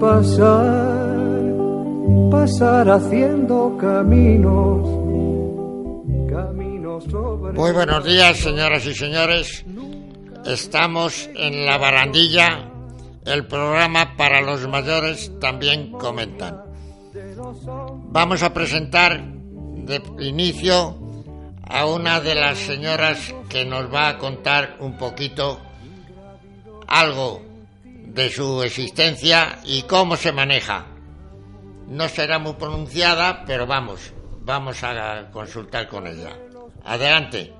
Pasar, pasar haciendo caminos, caminos sobre... Muy buenos días, señoras y señores. Estamos en la barandilla. El programa para los mayores también comentan. Vamos a presentar de inicio a una de las señoras que nos va a contar un poquito algo de su existencia y cómo se maneja. No será muy pronunciada, pero vamos, vamos a consultar con ella. Adelante.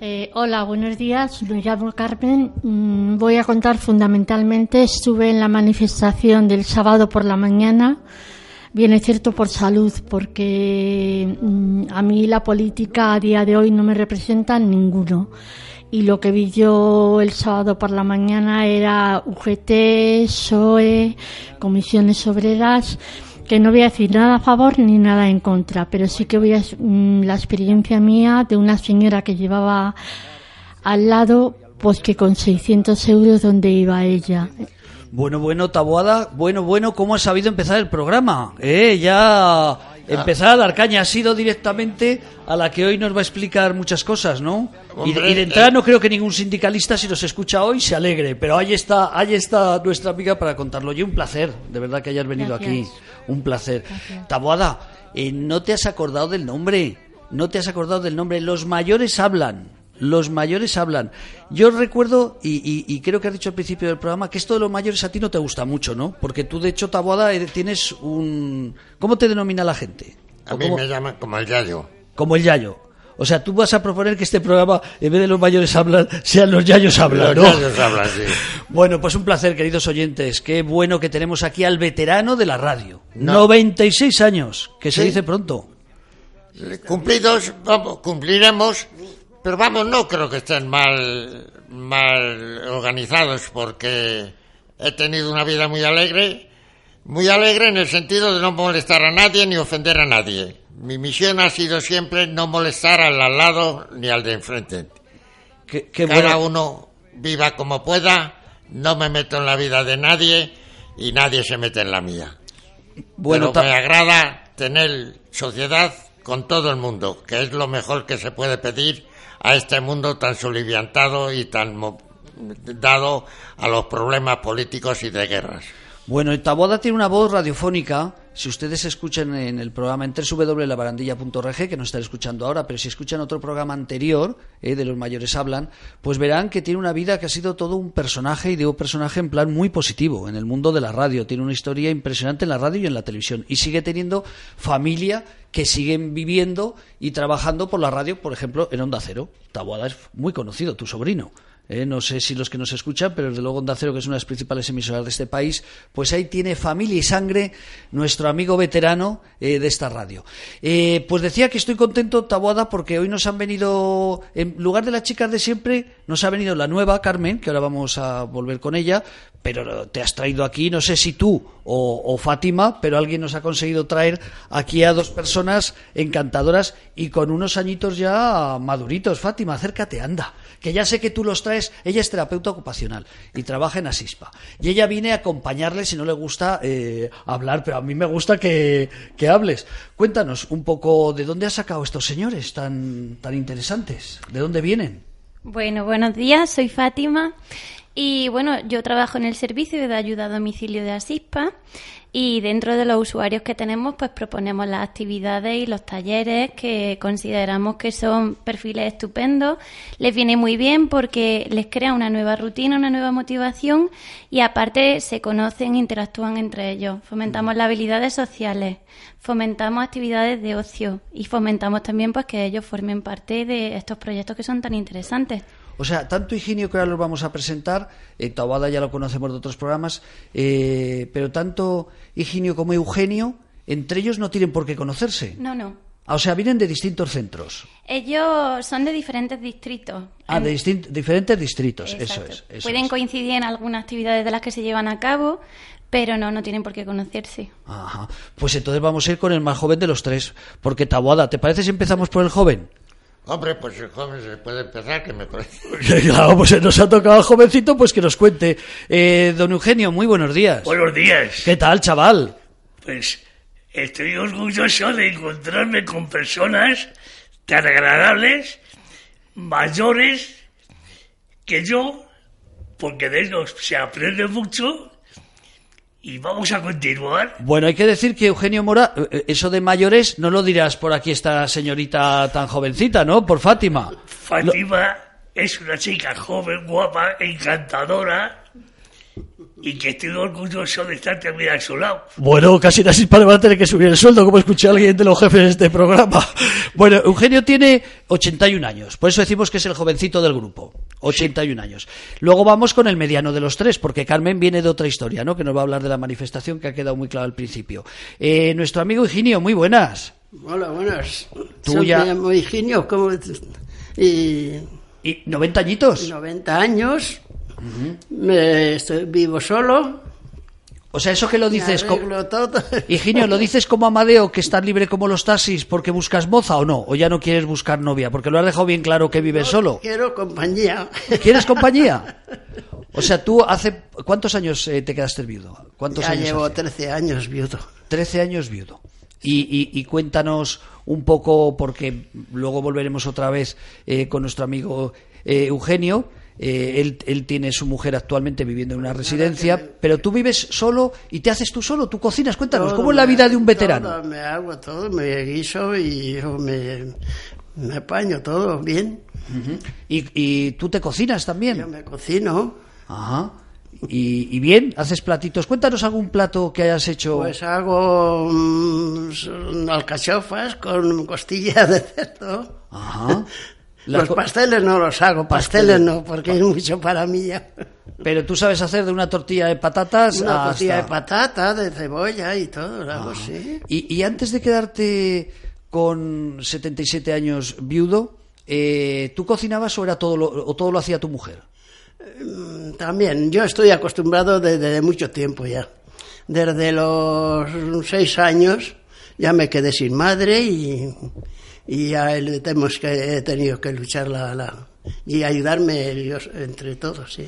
Eh, hola, buenos días. Me llamo Carmen. Mm, voy a contar fundamentalmente. Estuve en la manifestación del sábado por la mañana. Bien, es cierto por salud, porque mm, a mí la política a día de hoy no me representa ninguno. Y lo que vi yo el sábado por la mañana era UGT, SOE, comisiones obreras que no voy a decir nada a favor ni nada en contra, pero sí que voy a mm, la experiencia mía de una señora que llevaba al lado, pues que con 600 euros donde iba ella. Bueno, bueno, Taboada, bueno, bueno, ¿cómo has sabido empezar el programa? Eh, ya empezar a dar caña, ha sido directamente a la que hoy nos va a explicar muchas cosas, ¿no? Y, de entrada eh. no creo que ningún sindicalista, si nos escucha hoy, se alegre, pero ahí está, ahí está nuestra amiga para contarlo. Y un placer, de verdad que hayas venido Gracias. aquí, un placer. Gracias. Taboada, eh, no te has acordado del nombre, no te has acordado del nombre, los mayores hablan. Los mayores hablan. Yo recuerdo, y, y- y creo que has dicho al principio del programa, que esto de los mayores a ti no te gusta mucho, ¿no? Porque tú, de hecho, Taboada, eh, tienes un... ¿Cómo te denomina la gente? A ¿O mí cómo? me llaman como el Yayo. Como el Yayo. O sea, tú vas a proponer que este programa, en vez de los mayores hablan, sean los Yayos hablan, Los ¿no? Yayos hablan, sí. Bueno, pues un placer, queridos oyentes. Qué bueno que tenemos aquí al veterano de la radio. No. 96 años, que se dice pronto. Cumplidos, vamos, cumpliremos, pero vamos, no creo que estén mal, mal organizados porque he tenido una vida muy alegre, muy alegre en el sentido de no molestar a nadie ni ofender a nadie. Mi misión ha sido siempre no molestar al al lado ni al de enfrente. Qué, qué Cada uno viva como pueda, no me meto en la vida de nadie y nadie se mete en la mía. Bueno, Pero me agrada tener sociedad con todo el mundo, que es lo mejor que se puede pedir a este mundo tan soliviantado y tan dado a los problemas políticos y de guerras. Bueno, Taboada tiene una voz radiofónica. Si ustedes escuchan en el programa en www.labarandilla.org, que nos están escuchando ahora, pero si escuchan otro programa anterior, eh, de los mayores hablan, pues verán que tiene una vida que ha sido todo un personaje, y digo personaje en plan muy positivo en el mundo de la radio. Tiene una historia impresionante en la radio y en la televisión. Y sigue teniendo familia que siguen viviendo y trabajando por la radio, por ejemplo, en Onda Cero. Taboada es muy conocido, tu sobrino. Eh, no sé si los que nos escuchan, pero desde luego Onda Cero, que es una de las principales emisoras de este país, pues ahí tiene familia y sangre nuestro amigo veterano eh, de esta radio. Eh, pues decía que estoy contento, Taboada, porque hoy nos han venido, en lugar de las chicas de siempre, nos ha venido la nueva, Carmen, que ahora vamos a volver con ella, pero te has traído aquí, no sé si tú o, Fátima, pero alguien nos ha conseguido traer aquí a dos personas encantadoras y con unos añitos ya maduritos. Fátima, acércate, anda, que ya sé que tú los traes. Ella es terapeuta ocupacional y trabaja en Asispa. Y ella viene a acompañarle si no le gusta eh, hablar, pero a mí me gusta que, que hables. Cuéntanos un poco de dónde has sacado estos señores tan, tan interesantes, de dónde vienen. Bueno, buenos días, soy Fátima y bueno, yo trabajo en el servicio de ayuda a domicilio de Asispa y dentro de los usuarios que tenemos pues proponemos las actividades y los talleres que consideramos que son perfiles estupendos. Les viene muy bien porque les crea una nueva rutina, una nueva motivación y aparte se conocen interactúan entre ellos. Fomentamos las habilidades sociales, fomentamos actividades de ocio y fomentamos también pues que ellos formen parte de estos proyectos que son tan interesantes. O sea, tanto Higinio que ahora los vamos a presentar, eh, ya lo conocemos de otros programas, eh, pero tanto Higinio como Eugenio, entre ellos no tienen por qué conocerse. No, no. Ah, O sea, vienen de distintos centros. Ellos son de diferentes distritos. Ah, de distin- diferentes distritos, eso Exacto. es. eso Pueden es. coincidir en algunas actividades de las que se llevan a cabo, pero no, no tienen por qué conocerse. Ajá. Pues entonces vamos a ir con el más joven de los tres, porque Taboada, ¿te parece si empezamos por el joven? Hombre, pues el joven se puede empezar, que me parece. Claro, pues nos ha tocado jovencito, pues que nos cuente. Eh, don Eugenio, muy buenos días. Buenos días. ¿Qué tal, chaval? Pues estoy orgulloso de encontrarme con personas tan agradables, mayores que yo, porque de ellos se aprende mucho y vamos a continuar. Bueno, hay que decir que Eugenio Mora, eh, eso de mayores, no lo dirás por aquí esta señorita tan jovencita, ¿no? Por Fátima. Fátima es una chica joven, guapa, encantadora y que estoy orgulloso de estar también a su lado. Bueno, casi las hispanas van a tener que subir el sueldo, como escuché a alguien de los jefes de este programa. Bueno, Eugenio tiene 81 años, por eso decimos que es el jovencito del grupo. 81 años. Luego vamos con el mediano de los tres, porque Carmen viene de otra historia, ¿no? Que nos va a hablar de la manifestación que ha quedado muy claro al principio. Eh, nuestro amigo Eugenio, muy buenas. Hola, buenas. Tú Soy ya- me llamo Higinio, como... Y ¿Y 90 añitos? 90 años, me estoy vivo solo, O sea, eso que lo dices... me co- arreglo todo. Higinio, ¿lo dices como Amadeo, que estás libre como los taxis porque buscas moza o no? ¿O ya no quieres buscar novia? Porque lo has dejado bien claro que vives solo. Quiero compañía. ¿Quieres compañía? O sea, tú hace... ¿Cuántos años eh, te quedaste viudo? ¿Cuántos Ya años llevo hace? 13 años viudo. 13 años viudo. Y, y- y cuéntanos un poco, porque luego volveremos otra vez eh, con nuestro amigo eh, Eugenio. Eh, él, él tiene su mujer actualmente viviendo en una residencia, pero tú vives solo y te haces tú solo, tú cocinas. Cuéntanos, Todo ¿cómo es la vida de un veterano? todo me hago todo, me guiso y yo me, me apaño todo bien. Y, y tú te cocinas también. Yo me cocino, Ajá. Y, y bien, haces platitos. Cuéntanos algún plato que hayas hecho. pues hago son alcachofas con costillas de cerdo. Ajá. Los pasteles no los hago, Pasteles. pasteles no, porque es mucho para mí ya. Pero tú sabes hacer de una tortilla de patatas Una hasta- tortilla de patata, de cebolla y todo, lo hago. Y, y antes de quedarte con 77 años viudo, eh, ¿tú cocinabas o, era todo lo, o todo lo hacía tu mujer? Mm, También, yo estoy acostumbrado desde mucho tiempo ya. Desde los seis años ya me quedé sin madre y, y ya le tenemos que, he tenido que luchar la, la- y ayudarme ellos entre todos. ¿sí?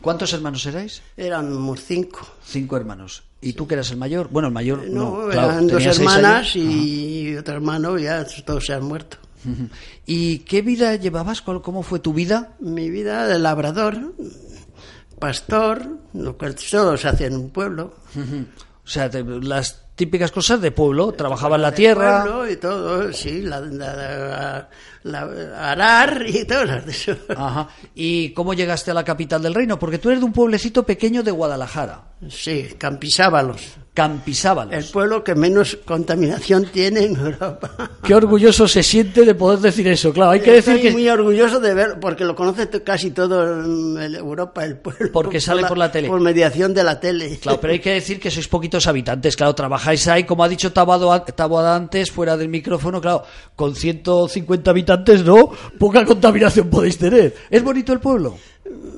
¿Cuántos hermanos erais? Éramos cinco. Cinco hermanos. ¿Y tú que eras el mayor? Bueno, el mayor no, No, claro, eran dos hermanas y otro hermano, ya todos se han muerto. ¿Y qué vida llevabas? ¿Cuál- ¿Cómo fue tu vida? Mi vida de labrador, pastor, lo que todo se hace en un pueblo. O sea, te- las típicas cosas de pueblo, trabajaba en la de tierra. pueblo y todo, sí, la, la- la- arar y todo eso. Ajá. ¿Y cómo llegaste a la capital del reino? Porque tú eres de un pueblecito pequeño de Guadalajara, Sí, Campisábalos, Campisábalos. el pueblo que menos contaminación tiene en Europa. Qué orgulloso se siente de poder decir eso. Claro, hay que decir Estoy que muy orgulloso de ver, porque lo conoce casi todo en el- Europa, el pueblo. Porque sale por la tele. Por mediación de la tele. Claro, pero hay que decir que sois poquitos habitantes. Claro, trabajáis ahí, como ha dicho Tabado, Taboada antes, fuera del micrófono, claro, con 150 habitantes, ¿no? Poca contaminación podéis tener. ¿Es bonito el pueblo?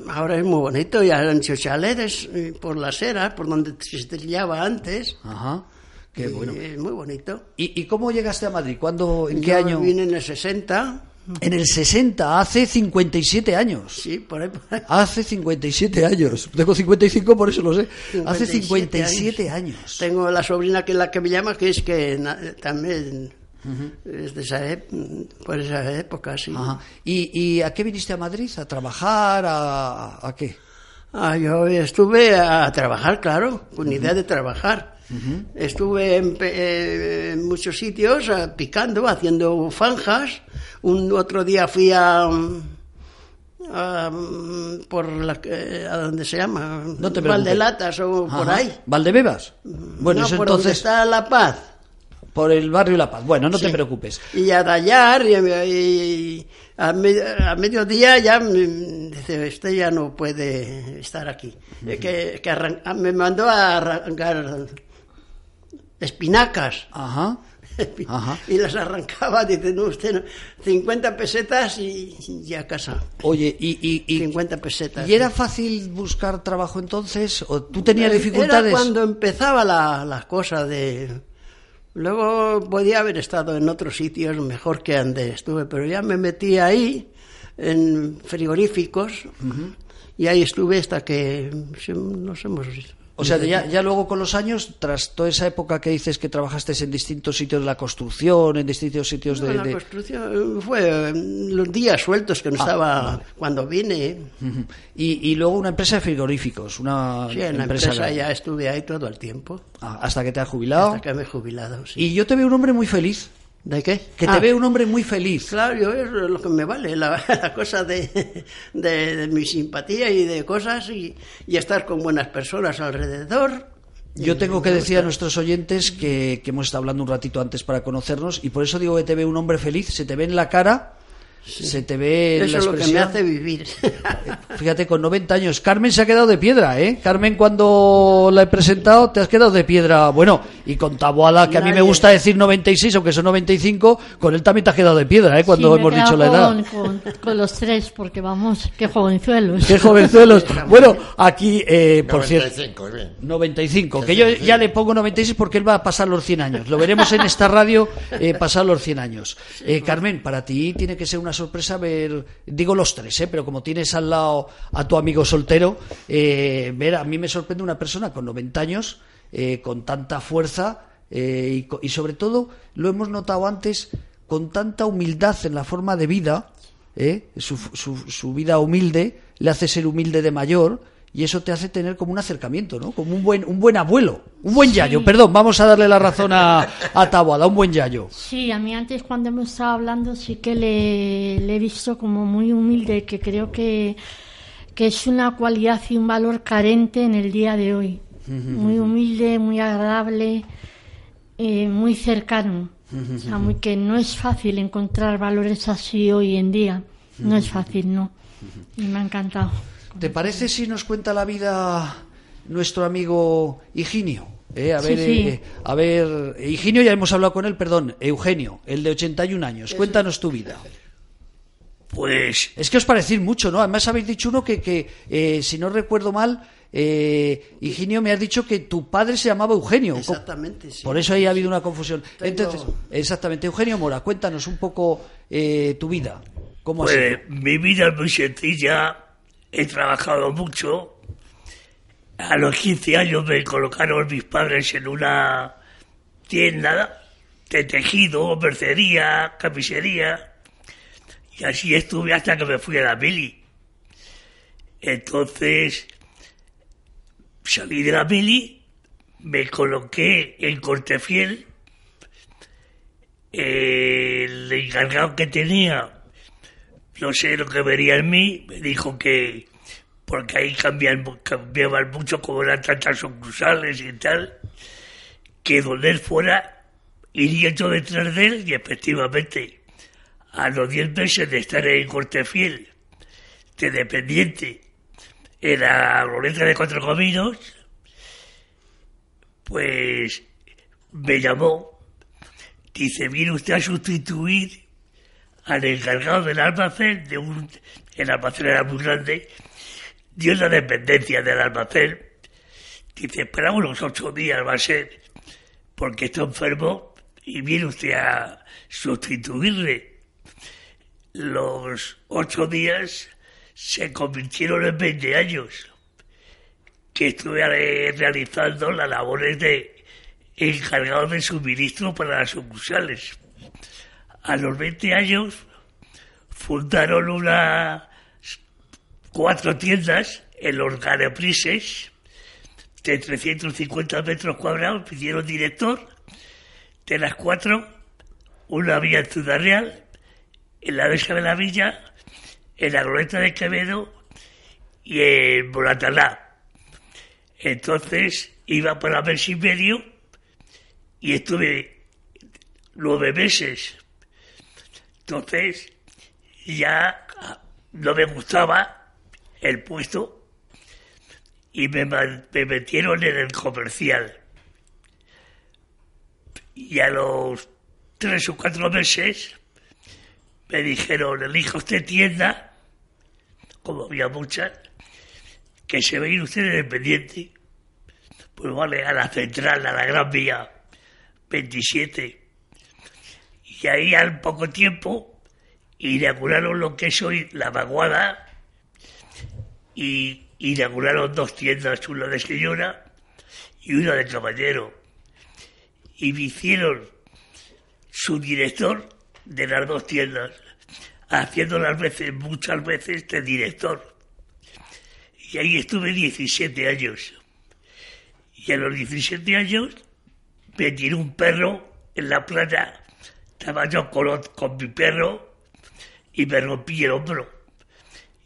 Ahora es muy bonito, ya han hecho chaletes eh, por las eras, por donde se estrellaba antes. Ajá. Qué Y bueno. Es muy bonito. ¿Y, y cómo llegaste a Madrid? ¿Cuándo, en qué Yo año? Vine en el 60, En el 60, hace 57 años. sí, por ahí. por ahí. Hace 57 años. Tengo 55, por eso lo sé. Hace 57 57 años. Tengo la sobrina que es la que me llama, que es que es de esa, ep- por esa época, sí. Ajá. ¿Y, y a qué viniste a Madrid? ¿A trabajar? ¿A, a qué? Ah, yo estuve a trabajar, claro, con idea de trabajar. Estuve en, eh, en muchos sitios picando, haciendo fanjas. Un otro día fui a, mm, a, mm, por la, eh, a donde se llama, No te. Valdelatas o por ahí. ¿Valdebebas? Bueno, no, eso por donde entonces... está La Paz. Por el barrio La Paz. Bueno, no te preocupes. Y a tallar, y, y a, me- a mediodía ya mm, dice, usted ya no puede estar aquí. Eh, Que, que ah, me mandó a arrancar espinacas. Ajá. Ajá. Y las arrancaba, dice, no, usted no, 50 pesetas y, y a casa. Oye, y, y, y, 50 pesetas. ¿y era fácil buscar trabajo entonces? ¿O tú tenías Era dificultades? cuando empezaba la, la cosa de... Luego podía haber estado en otros sitios mejor que donde estuve, pero ya me metí ahí, en frigoríficos, y ahí estuve hasta que nos hemos... O sea, ya, ya luego con los años, tras toda esa época que dices que trabajaste en distintos sitios de la construcción, en distintos sitios de... No, la de- construcción fue eh, los días sueltos que no estaba cuando vine. Y, y luego una empresa de frigoríficos, una Sí, en la empresa ya estuve ahí todo el tiempo, Ah, hasta que te has jubilado. hasta que me he jubilado. sí. Y yo te veo un hombre muy feliz. ¿De qué? Que te Ah. veo un hombre muy feliz. Claro, yo es lo que me vale, la, la cosa de, de, de mi simpatía y de cosas y, y estar con buenas personas alrededor. Yo tengo que decir a nuestros oyentes que, que hemos estado hablando un ratito antes para conocernos y por eso digo que te veo un hombre feliz. Se te ve en la cara, se te ve Eso la es lo que me hace vivir. Fíjate, con 90 años. Carmen se ha quedado de piedra, ¿eh? Carmen, cuando la he presentado, te has quedado de piedra. Bueno, y con Taboada, que a mí me gusta decir 96, aunque son 95, con él también te has quedado de piedra, ¿eh? Cuando Sí, hemos he dicho la edad. Con, con- con los tres, porque vamos, qué jovenzuelos. Qué jovenzuelos. Bueno, aquí, eh, por cierto. 95, bien. 95, que yo ya le pongo 96 porque él va a pasar los 100 años. Lo veremos en esta radio eh, pasar los 100 años. Eh, Carmen, para ti tiene que ser una sorpresa ver, digo los tres, eh, pero como tienes al lado a tu amigo soltero, eh, ver, a mí me sorprende una persona con 90 años, eh, con tanta fuerza eh, y, y sobre todo, lo hemos notado antes, con tanta humildad en la forma de vida, ¿eh? su, su, su vida humilde le hace ser humilde de mayor y eso te hace tener como un acercamiento, ¿no? Como un buen, un buen abuelo, un buen yayo. Perdón, vamos a darle la razón a, a Taboada, un buen yayo. Sí, a mí antes cuando hemos estado hablando sí que le, le he visto como muy humilde, que creo que, que es una cualidad y un valor carente en el día de hoy. Muy humilde, muy agradable, eh, muy cercano. O sea, muy que no es fácil encontrar valores así hoy en día. No es fácil, no. Y me ha encantado. ¿Te parece si nos cuenta la vida nuestro amigo Higinio? Eh, a Sí, ver, sí. eh, a ver, Higinio ya hemos hablado con él, perdón, Eugenio, el de 81 años. Cuéntanos tu vida. Pues Es que os parecéis mucho, ¿no? Además habéis dicho uno que, que eh, si no recuerdo mal, eh, Higinio me has dicho que tu padre se llamaba Eugenio. Exactamente, sí. Por eso ahí ha habido una confusión. Tengo- Entonces, exactamente, Eugenio Mora, cuéntanos un poco eh, tu vida. ¿Cómo ha sido? Pues mi vida es muy sencilla, he trabajado mucho. A los 15 años me colocaron mis padres en una tienda de tejido, mercería, camisería. Y así estuve hasta que me fui a la mili. Entonces, salí de la mili, me coloqué en Cortefiel. El encargado que tenía no sé lo que vería en mí, me dijo que, porque ahí cambian, cambiaban mucho, como eran tantas sucursales y tal, que donde él fuera, iría yo detrás de él y efectivamente, a los 10 meses de estar en Cortefiel, de dependiente, en la glorieta de Cuatro Caminos, pues me llamó, dice, viene usted a sustituir al encargado del almacén, de un, el almacén era muy grande, dio la dependencia del almacén. Dice, espera unos ocho días va a ser, porque está enfermo y viene usted a sustituirle. Los ocho días se convirtieron en 20 años que estuve eh, realizando las labores de encargado de suministro para las sucursales a los 20 años fundaron unas cuatro tiendas en los Gareprises de 350 metros cuadrados, me hicieron director. De las cuatro, una había en Ciudad Real, en la Mesa de la Villa, en la Glorieta de Quevedo y en Moratalá. Entonces iba para mes y medio y estuve nueve meses. Entonces, ya no me gustaba el puesto y me, me metieron en el comercial. Y a los tres o cuatro meses me dijeron, elija usted tienda, como había muchas, que se ve usted independiente. Pues vale, a la central, a la Gran Vía 27. Y ahí al poco tiempo inauguraron lo que es hoy la vaguada y inauguraron dos tiendas, una de señora y una de caballero. Y me hicieron su director de las dos tiendas, haciendo las veces, muchas veces de director. Y ahí estuve 17 años. Y a los 17 años me tiró un perro en la playa. Estaba yo con, con mi perro y me rompí el hombro.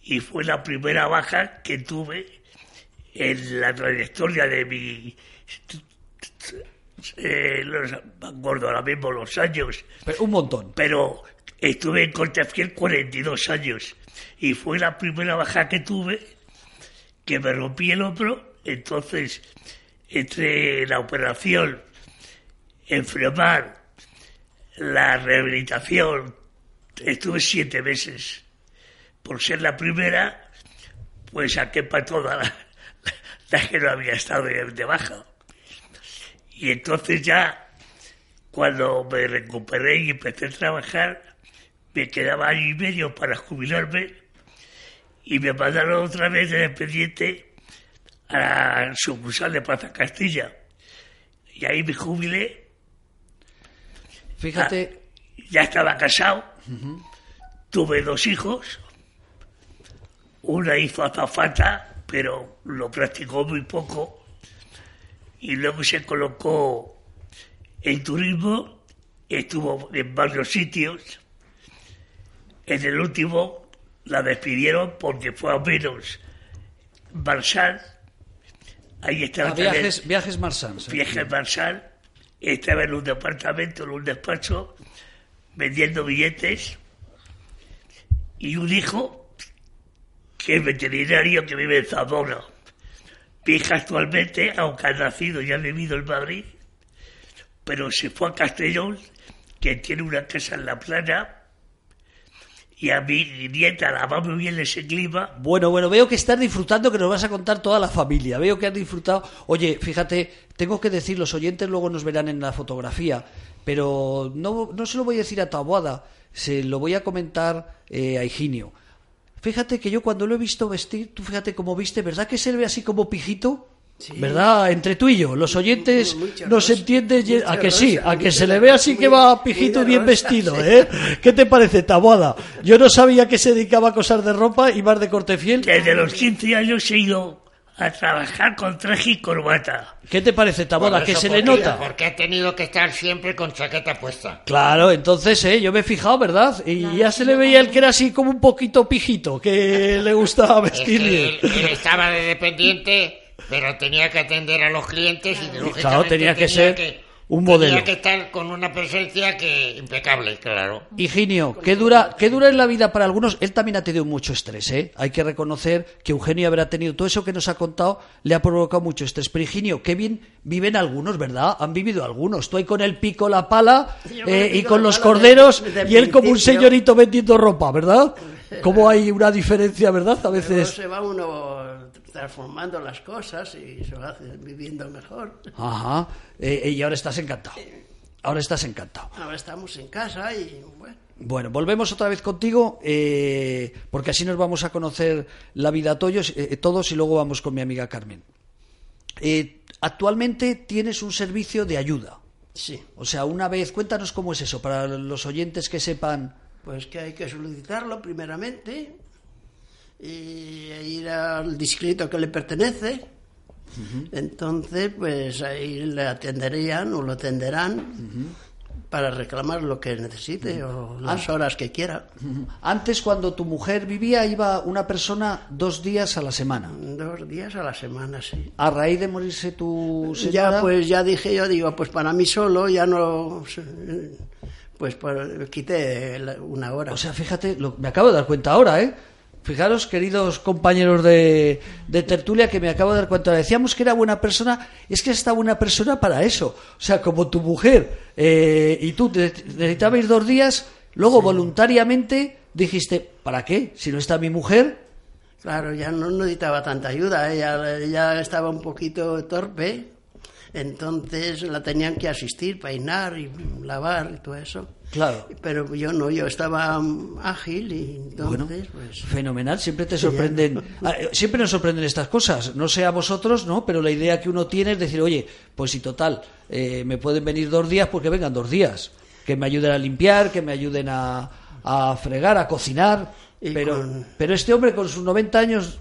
Y fue la primera baja que tuve en la trayectoria de mi... Eh, los, me acuerdo ahora mismo los años. un montón. Pero estuve en Cortefiel 42 años. Y fue la primera baja que tuve que me rompí el hombro. Entonces, entre la operación, enfermar, la rehabilitación, estuve siete meses. Por ser la primera, pues saqué para toda la, que no había estado de, baja. Y entonces ya, cuando me recuperé y empecé a trabajar, me quedaba año y medio para jubilarme y me mandaron otra vez de expediente a la sucursal de Plaza Castilla. Y ahí me jubilé. Fíjate. Ah, ya estaba casado, tuve dos hijos, una hizo azafata, pero lo practicó muy poco, y luego se colocó en turismo, estuvo en varios sitios, en el último la despidieron porque fue a menos Marsal, ahí estaba ah, viajes, viajes Marsal. Viajes Marsal, estaba en un departamento, en un despacho, vendiendo billetes, y un hijo que es veterinario que vive en Zamora. Mi hija actualmente, aunque ha nacido y ha vivido en Madrid, pero se fue a Castellón, que tiene una casa en la playa, y a mi nieta la va muy bien ese clima. Bueno, bueno, veo que estás disfrutando, que nos vas a contar toda la familia. Veo que has disfrutado. Oye, fíjate, tengo que decir, los oyentes luego nos verán en la fotografía, pero no, no se lo voy a decir a tu se lo voy a comentar eh, a Higinio. Fíjate que yo cuando lo he visto vestir, tú fíjate cómo viste, ¿verdad que se ve así como pijito? ¿Verdad? Entre tú y yo, los oyentes nos entienden a que sí, a que se le ve así que va pijito bien vestido, ¿eh? ¿Qué te parece, Taboada? Yo no sabía que se dedicaba a cosas de ropa y más de corte fiel. Desde los 15 años he ido a trabajar con traje y corbata. ¿Qué te parece, Taboada? Que se le nota. Porque ha tenido que estar siempre con chaqueta puesta. Claro, entonces, ¿eh? Yo me he fijado, ¿verdad? Y ya se le veía el que era así como un poquito pijito, que le gustaba vestir. él estaba de dependiente pero tenía que atender a los clientes y lógicamente tenía que ser un modelo. Tenía que estar con una presencia que impecable, claro. Higinio, ¿qué dura, ¿qué dura en la vida para algunos? Él también ha tenido mucho estrés, ¿eh? Hay que reconocer que Eugenio habrá tenido todo eso que nos ha contado, le ha provocado mucho estrés. Pero Higinio, qué bien viven algunos, ¿verdad? Han vivido algunos. Tú ahí con el pico, la pala eh, y con los corderos y él como un señorito vendiendo ropa, ¿verdad? ¿Cómo hay una diferencia, verdad? A veces... se va uno transformando las cosas y se viviendo mejor. Ajá. Eh, eh, y ahora estás encantado. Ahora estás encantado. Ahora estamos en casa y bueno. Bueno, volvemos otra vez contigo, eh, porque así nos vamos a conocer la vida todos, todos y luego vamos con mi amiga Carmen. actualmente tienes un servicio de ayuda. Sí. O sea, una vez, cuéntanos cómo es eso, para los oyentes que sepan. Pues que hay que solicitarlo primeramente, y ir al distrito que le pertenece. Entonces, pues ahí le atenderían o lo atenderán para reclamar lo que necesite o las horas que quiera. Antes, cuando tu mujer vivía, iba una persona dos días a la semana. Dos días a la semana, sí. A raíz de morirse tu señora. Ya, pues ya dije yo, digo, pues para mí solo ya no pues, pues quité una hora. O sea, fíjate, lo- me acabo de dar cuenta ahora, ¿eh? Fijaros, queridos compañeros de, de tertulia, que me acabo de dar cuenta. Decíamos que era buena persona, es que está buena persona para eso. O sea, como tu mujer eh, y tú necesitabais dos días, luego voluntariamente dijiste, ¿para qué? Si no está mi mujer, Claro, ya no necesitaba tanta ayuda, ella, ella estaba un poquito torpe, entonces la tenían que asistir, peinar y lavar y todo eso. Claro. Pero yo no, yo estaba mm, ágil y Bueno, entonces, pues... fenomenal, siempre te sorprenden, ah, eh, siempre nos sorprenden estas cosas, no sé a vosotros, ¿no? Pero la idea que uno tiene es decir, oye, pues si total, eh, me pueden venir dos días, porque vengan dos días, que me ayuden a limpiar, que me ayuden a, a fregar, a cocinar, Y pero, con- pero este hombre con sus 90 años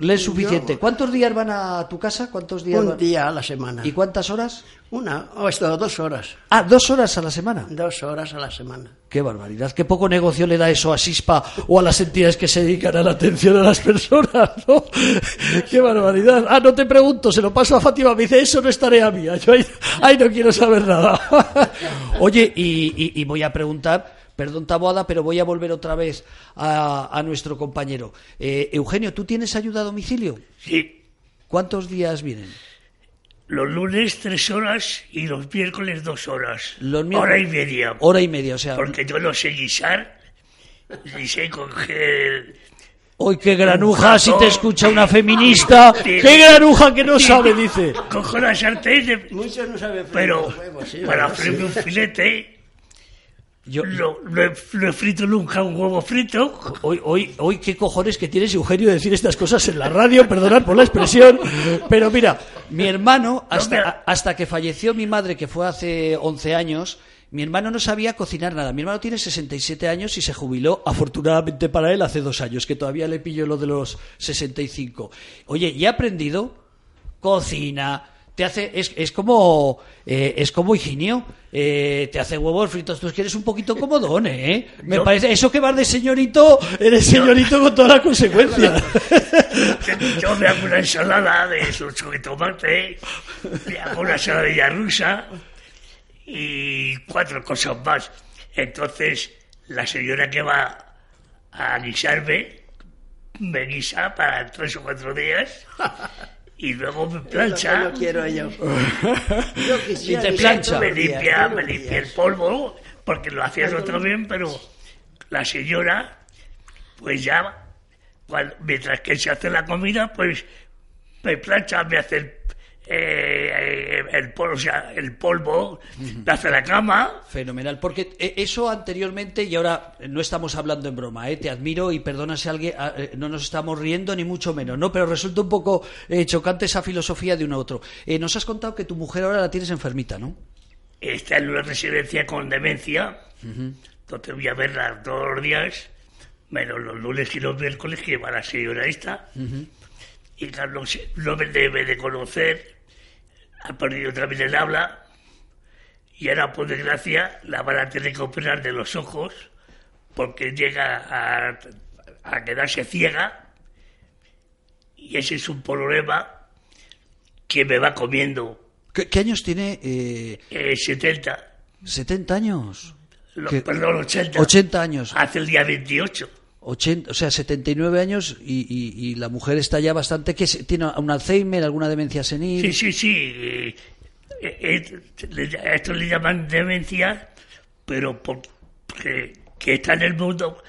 le es suficiente. Yo- ¿Cuántos días van a tu casa? ¿Cuántos días Un van? día a la semana. ¿Y cuántas horas? Una, o esto, dos horas. Ah, dos horas a la semana. Dos horas a la semana. Qué barbaridad, qué poco negocio le da eso a SISPA o a las entidades que se dedican a la atención a las personas, ¿no? Qué barbaridad. Ah, no te pregunto, se lo paso a Fátima, me dice, eso no es tarea mía, yo ahí, ahí no quiero saber nada. Oye, y, y- y voy a preguntar, perdón Taboada, pero voy a volver otra vez a, a nuestro compañero. Eh, Eugenio, ¿tú tienes ayuda a domicilio? Sí, ¿Cuántos días vienen? los lunes tres horas y los miércoles dos horas. Los miércoles- Hora y media. Hora y media, o sea... Porque yo no sé guisar, ni sé coger... ¡Hoy qué granuja si te escucha una feminista! Sí. ¡Qué granuja que no sabe, dice! Cojo la sartén, de- Muchos no saben freír pero sí, para freírme un filete, Yo, no, no he, no he frito nunca un huevo frito. Hoy, hoy, hoy, qué cojones que tienes, Eugenio, de decir estas cosas en la radio, perdonad por la expresión, pero mira, mi hermano, hasta, hasta que falleció mi madre, que fue hace 11 años, mi hermano no sabía cocinar nada. Mi hermano tiene 67 años y se jubiló, afortunadamente para él, hace dos años, que todavía le pillo lo de los 65. Oye, y he aprendido cocina, te hace, es, es como, eh, es como Higinio, eh, te hace huevos fritos, tú es que eres un poquito comodón, ¿eh? Me Yo- parece, eso que vas de señorito, eres señorito con toda la consecuencia. Yo me hago una ensalada de sucho de tomate, me hago una ensaladilla rusa y cuatro cosas más. Entonces, la señora que va a guisarme me guisa para tres o cuatro días y luego me plancha, yo quiero yo. Yo quisiera Y te plancha. me limpia, me limpia el polvo, porque lo hacía yo también, pero la señora, pues ya, cuando- mientras que se hace la comida, pues me plancha, me hace el, eh, el polvo, o sea, el polvo, hace la cama, Fenomenal, porque eh, eso anteriormente, y ahora no estamos hablando en broma, ¿eh? te admiro y perdona si alguien, ah, eh, no nos estamos riendo ni mucho menos, ¿no? Pero resulta un poco eh, chocante esa filosofía de uno a otro. Eh, nos has contado que tu mujer ahora la tienes enfermita, ¿no? está en una residencia con demencia, entonces voy a verla todos los días, menos los lunes y los miércoles que va la señora esta, y sé, no me debe de conocer, ha perdido también el habla, y ahora por desgracia la van a tener que operar de los ojos, porque llega a, a quedarse ciega, y ese es un problema que me va comiendo ¿Qué, qué años tiene? Eh, eh, 70. ¿70 años? Lo- ¿Qué? perdón, 80. 80 años. Hace el día 28. 80, o sea, 79 años y, y- y la mujer está ya bastante... que ¿Tiene un Alzheimer, alguna demencia senil? Sí, sí, sí. eh, eh, a esto le llaman demencia, pero porque que está en el mundo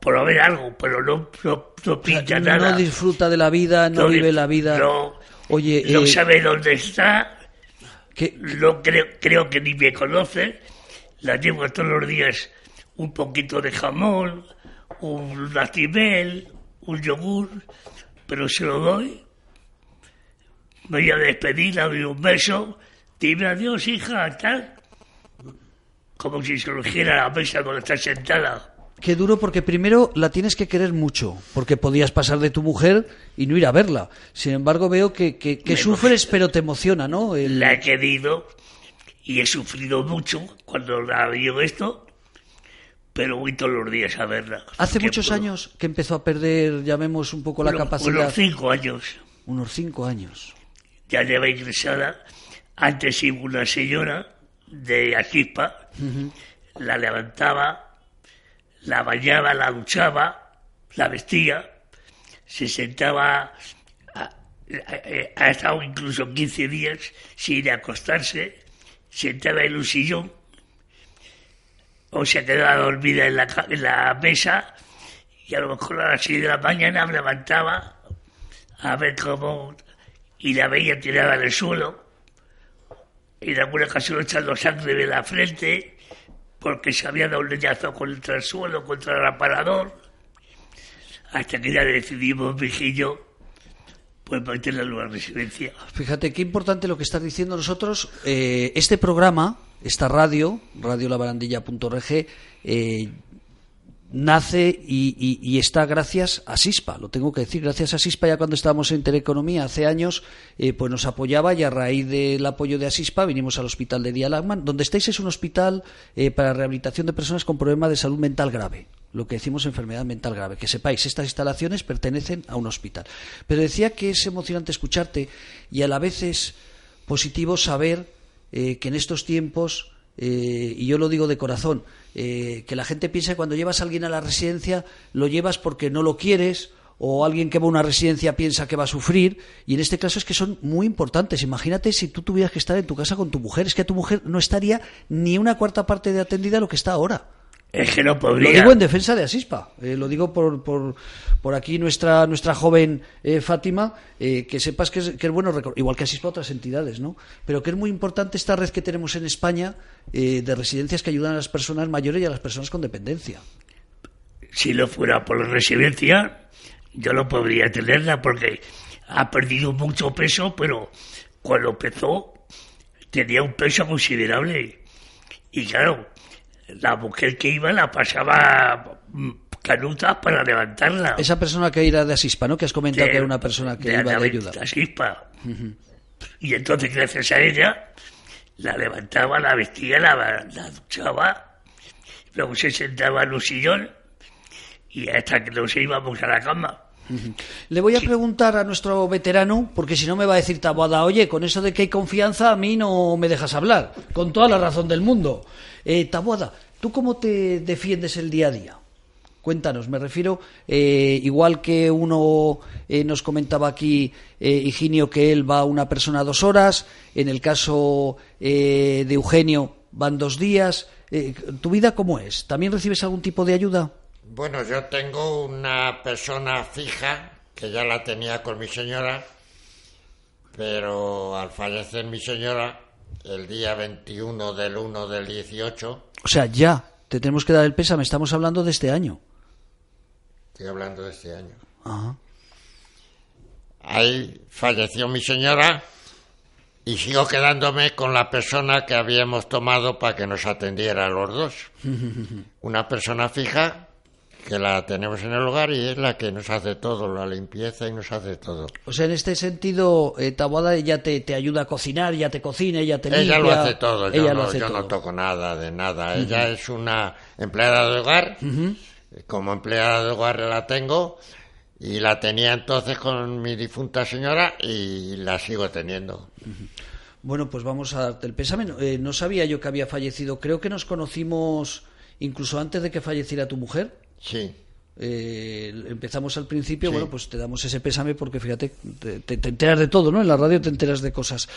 por haber algo, pero no, no, no O sea, pinta no nada. disfruta de la vida, no, No vive la vida. No, Oye, no eh, sabe dónde está, ¿qué- no creo, creo que ni me conoce. La llevo todos los días un poquito de jamón, un latimel, un yogur, pero se lo doy. Me voy a despedir, le doy un beso, dime adiós, hija, tal. Como si se lo dijera a la mesa donde está sentada. Qué duro porque primero la tienes que querer mucho, porque podías pasar de tu mujer y no ir a verla. Sin embargo, veo que, que- que sufres, pero te emociona, ¿no? El- La he querido y he sufrido mucho cuando la vio esto, pero voy todos los días a verla. Hace muchos puedo. años que empezó a perder, llamemos un poco la Unos- capacidad. Unos cinco años. Unos cinco años. ya lleva ingresada. Antes iba una señora de Aquispa, la levantaba, la bañaba, la duchaba, la vestía, se sentaba, ha, estado incluso 15 días sin acostarse, sentada en un sillón, o se quedaba dormida en la, en la mesa, y a lo mejor a las 6 de la mañana me levantaba a ver cómo, y la veía tirada en el suelo, y en alguna ocasión echando sangre de la frente, porque se había dado un leñazo contra el suelo, contra el aparador, hasta que ya decidimos, Vigillo, en una residencia. Fíjate qué importante lo que estás diciendo nosotros. Eh, este programa, esta radio, radiolabarandilla.org, eh, nace y, está gracias a SISPA, lo tengo que decir, gracias a SISPA ya cuando estábamos en Teleconomía hace años, eh, pues nos apoyaba y a raíz del apoyo de Asispa vinimos al hospital de Dialagman, donde estáis es un hospital eh, para rehabilitación de personas con problemas de salud mental grave, lo que decimos enfermedad mental grave, que sepáis, estas instalaciones pertenecen a un hospital. Pero decía que es emocionante escucharte y a la vez es positivo saber eh, que en estos tiempos, y yo lo digo de corazón, eh, que la gente piensa que cuando llevas a alguien a la residencia lo llevas porque no lo quieres o alguien que va a una residencia piensa que va a sufrir y en este caso es que son muy importantes. Imagínate si tú tuvieras que estar en tu casa con tu mujer, es que a tu mujer no estaría ni una cuarta parte de atendida lo que está ahora. Es que no podría. Lo digo en defensa de Asispa. Eh, lo digo por, por, por, aquí nuestra, nuestra joven eh, Fátima, eh, que sepas que es, que es bueno, igual que Asispa otras entidades, ¿no? Pero que es muy importante esta red que tenemos en España de residencias que ayudan a las personas mayores y a las personas con dependencia. Si no fuera por la residencia, yo no podría tenerla porque ha perdido mucho peso, pero cuando empezó tenía un peso considerable. Y claro, la mujer que iba la pasaba mm, canuta para levantarla. Esa persona que era de Asispa, ¿no? Que has comentado que era una persona que iba de ayuda. Asispa. Y entonces, gracias a ella, la levantaba, la vestía, la, la duchaba, luego se sentaba en un sillón y hasta que nos íbamos a la cama. Le voy a preguntar a nuestro veterano, porque si no me va a decir Taboada, oye, con eso de que hay confianza a mí no me dejas hablar, con toda la razón del mundo. Eh, ¿tú cómo te defiendes el día a día? Cuéntanos, me refiero, eh, igual que uno eh, nos comentaba aquí, eh, Higinio, que él va una persona dos horas, en el caso de Eugenio van dos días. ¿Tu vida cómo es? ¿También recibes algún tipo de ayuda? Bueno, yo tengo una persona fija que ya la tenía con mi señora, pero al fallecer mi señora, el día 21 del 1 del 18. O sea, ya, te tenemos que dar el pésame, estamos hablando de este año. Estoy hablando de este año. Ahí falleció mi señora y sigo quedándome con la persona que habíamos tomado para que nos atendiera a los dos. Una persona fija que la tenemos en el hogar y es la que nos hace todo, la limpieza y nos hace todo. O sea, en este sentido, eh, Taboada ella te, te, ayuda a cocinar, ya te cocina, ella te limpia. Ella lo hace todo, yo, no, yo no toco nada de nada. Ella es una empleada de hogar, como empleada de hogar la tengo y la tenía entonces con mi difunta señora y la sigo teniendo. Bueno, pues vamos a darte el pésame. Eh, no sabía yo que había fallecido. Creo que nos conocimos incluso antes de que falleciera tu mujer. Sí. Eh, empezamos al principio, bueno, pues te damos ese pésame porque fíjate, te, enteras de todo, ¿no? En la radio te enteras de cosas.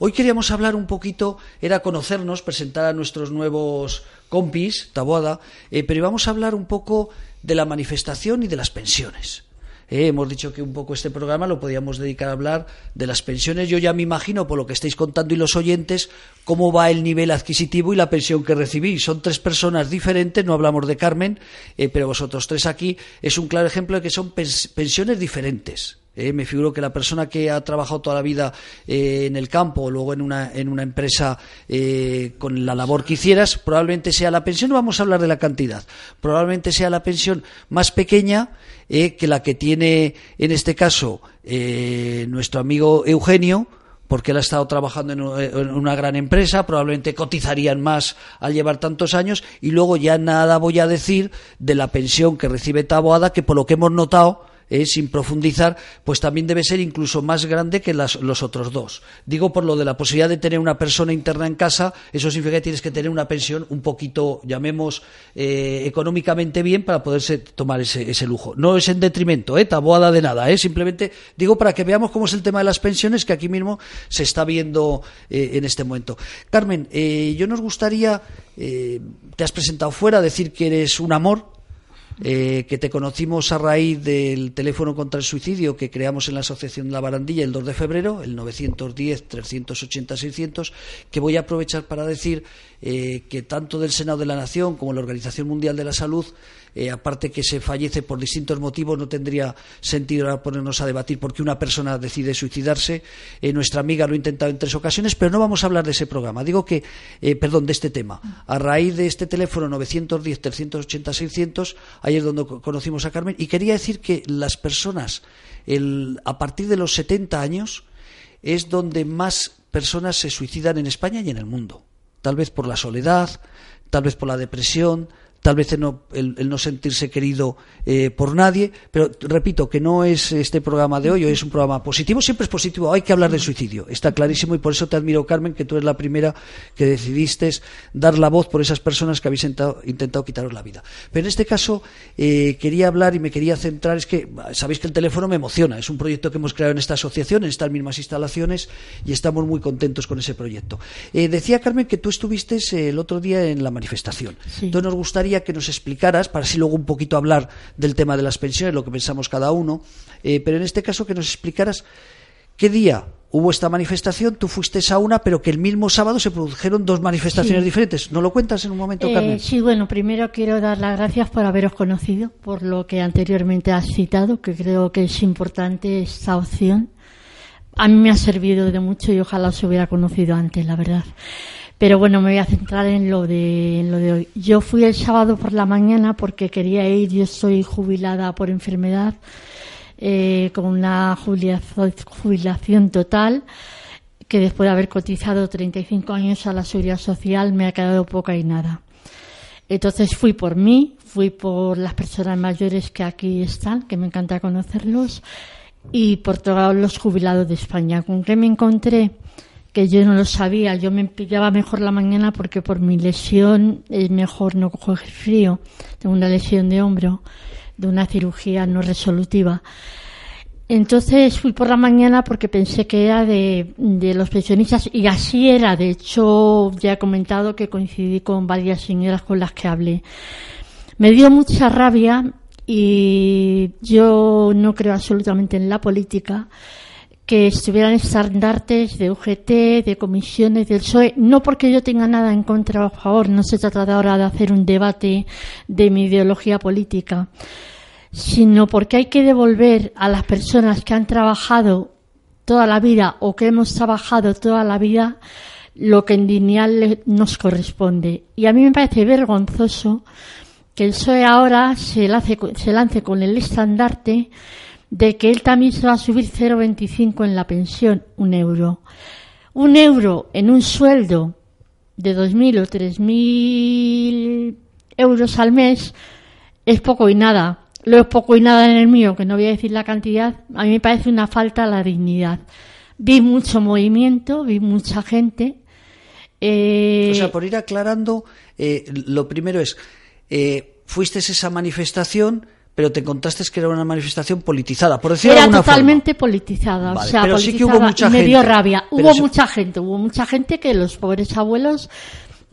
Hoy queríamos hablar un poquito, era conocernos, presentar a nuestros nuevos compis, Taboada, eh, pero íbamos a hablar un poco de la manifestación y de las pensiones. Eh, hemos dicho que un poco este programa lo podíamos dedicar a hablar de las pensiones. Yo ya me imagino, por lo que estáis contando y los oyentes, cómo va el nivel adquisitivo y la pensión que recibís. Son tres personas diferentes, no hablamos de Carmen, eh, pero vosotros tres aquí es un claro ejemplo de que son pensiones diferentes. Eh, me figuro que la persona que ha trabajado toda la vida eh, en el campo o luego en una, en una empresa eh, con la labor que hicieras, probablemente sea la pensión, vamos a hablar de la cantidad, probablemente sea la pensión más pequeña que la que tiene en este caso nuestro amigo Eugenio, porque él ha estado trabajando en una gran empresa, probablemente cotizarían más al llevar tantos años, y luego ya nada voy a decir de la pensión que recibe Taboada, que por lo que hemos notado, eh, sin profundizar, pues también debe ser incluso más grande que los otros dos. Digo por lo de la posibilidad de tener una persona interna en casa, eso significa que tienes que tener una pensión un poquito, llamemos, eh, económicamente bien para poderse tomar ese, lujo. No es en detrimento, ¿eh? tabuada de nada, ¿eh? simplemente digo para que veamos cómo es el tema de las pensiones que aquí mismo se está viendo eh, en este momento. Carmen, yo nos gustaría, te has presentado fuera, decir que eres un amor, eh, que te conocimos a raíz del teléfono contra el suicidio que creamos en la Asociación La Barandilla el 2 de febrero, el 910-380-600, que voy a aprovechar para decir eh, que tanto del Senado de la Nación como la Organización Mundial de la Salud eh, aparte que se fallece por distintos motivos, no tendría sentido ponernos a debatir por qué una persona decide suicidarse. Eh, nuestra amiga lo ha intentado en tres ocasiones, pero no vamos a hablar de ese programa. Digo que, eh, perdón, de este tema. A raíz de este teléfono 910-380-600, ahí es donde conocimos a Carmen, y quería decir que las personas, a partir de los 70 años, es donde más personas se suicidan en España y en el mundo. Tal vez por la soledad, tal vez por la depresión, tal vez el no, el, no sentirse querido eh, por nadie, pero repito que no es este programa de hoy, hoy es un programa positivo, siempre es positivo, hay que hablar del suicidio, está clarísimo y por eso te admiro Carmen, que tú eres la primera que decidiste dar la voz por esas personas que habéis intentado, quitaros la vida. Pero en este caso eh, quería hablar y me quería centrar, es que sabéis que el teléfono me emociona, es un proyecto que hemos creado en esta asociación, en estas mismas instalaciones y estamos muy contentos con ese proyecto. Eh, decía Carmen que tú estuviste el otro día en la manifestación. Entonces nos gustaría que nos explicaras, para así luego un poquito hablar del tema de las pensiones, lo que pensamos cada uno, eh, pero en este caso que nos explicaras qué día hubo esta manifestación, tú fuiste a una, pero que el mismo sábado se produjeron dos manifestaciones diferentes. ¿No lo cuentas en un momento, eh, Carmen? Sí, bueno, primero quiero dar las gracias por haberos conocido, por lo que anteriormente has citado, que creo que es importante esta opción. A mí me ha servido de mucho y ojalá os hubiera conocido antes, la verdad. Pero bueno, me voy a centrar en lo de, lo de hoy. Yo fui el sábado por la mañana porque quería ir, yo estoy jubilada por enfermedad, eh, con una jubilación, total, que después de haber cotizado 35 años a la seguridad social me ha quedado poca y nada. Entonces fui por mí, fui por las personas mayores que aquí están, que me encanta conocerlos, y por todos los jubilados de España. ¿Con qué me encontré? Que yo no lo sabía. Yo me pillaba mejor la mañana porque por mi lesión es mejor no coger frío. Tengo una lesión de hombro de una cirugía no resolutiva. Entonces fui por la mañana porque pensé que era de, de, los pensionistas y así era. De hecho, ya he comentado que coincidí con varias señoras con las que hablé. Me dio mucha rabia y yo no creo absolutamente en la política que estuvieran estandartes de UGT, de comisiones del PSOE, no porque yo tenga nada en contra o a favor, no se trata ahora de hacer un debate de mi ideología política, sino porque hay que devolver a las personas que han trabajado toda la vida o que hemos trabajado toda la vida lo que en lineal nos corresponde. Y a mí me parece vergonzoso que el PSOE ahora se lance con el estandarte de que él también se va a subir 0,25 en la pensión, un euro. Un euro en un sueldo de 2.000 o 3.000 euros al mes es poco y nada. Lo es poco y nada en el mío, que no voy a decir la cantidad, a mí me parece una falta a la dignidad. Vi mucho movimiento, vi mucha gente. Eh... O sea, por ir aclarando, eh, lo primero es, eh, fuiste esa manifestación pero te contaste que era una manifestación politizada, por decirlo Era de totalmente politizada, o sea, pero sí que hubo mucha y gente. me dio rabia. hubo mucha gente, hubo mucha gente que los pobres abuelos,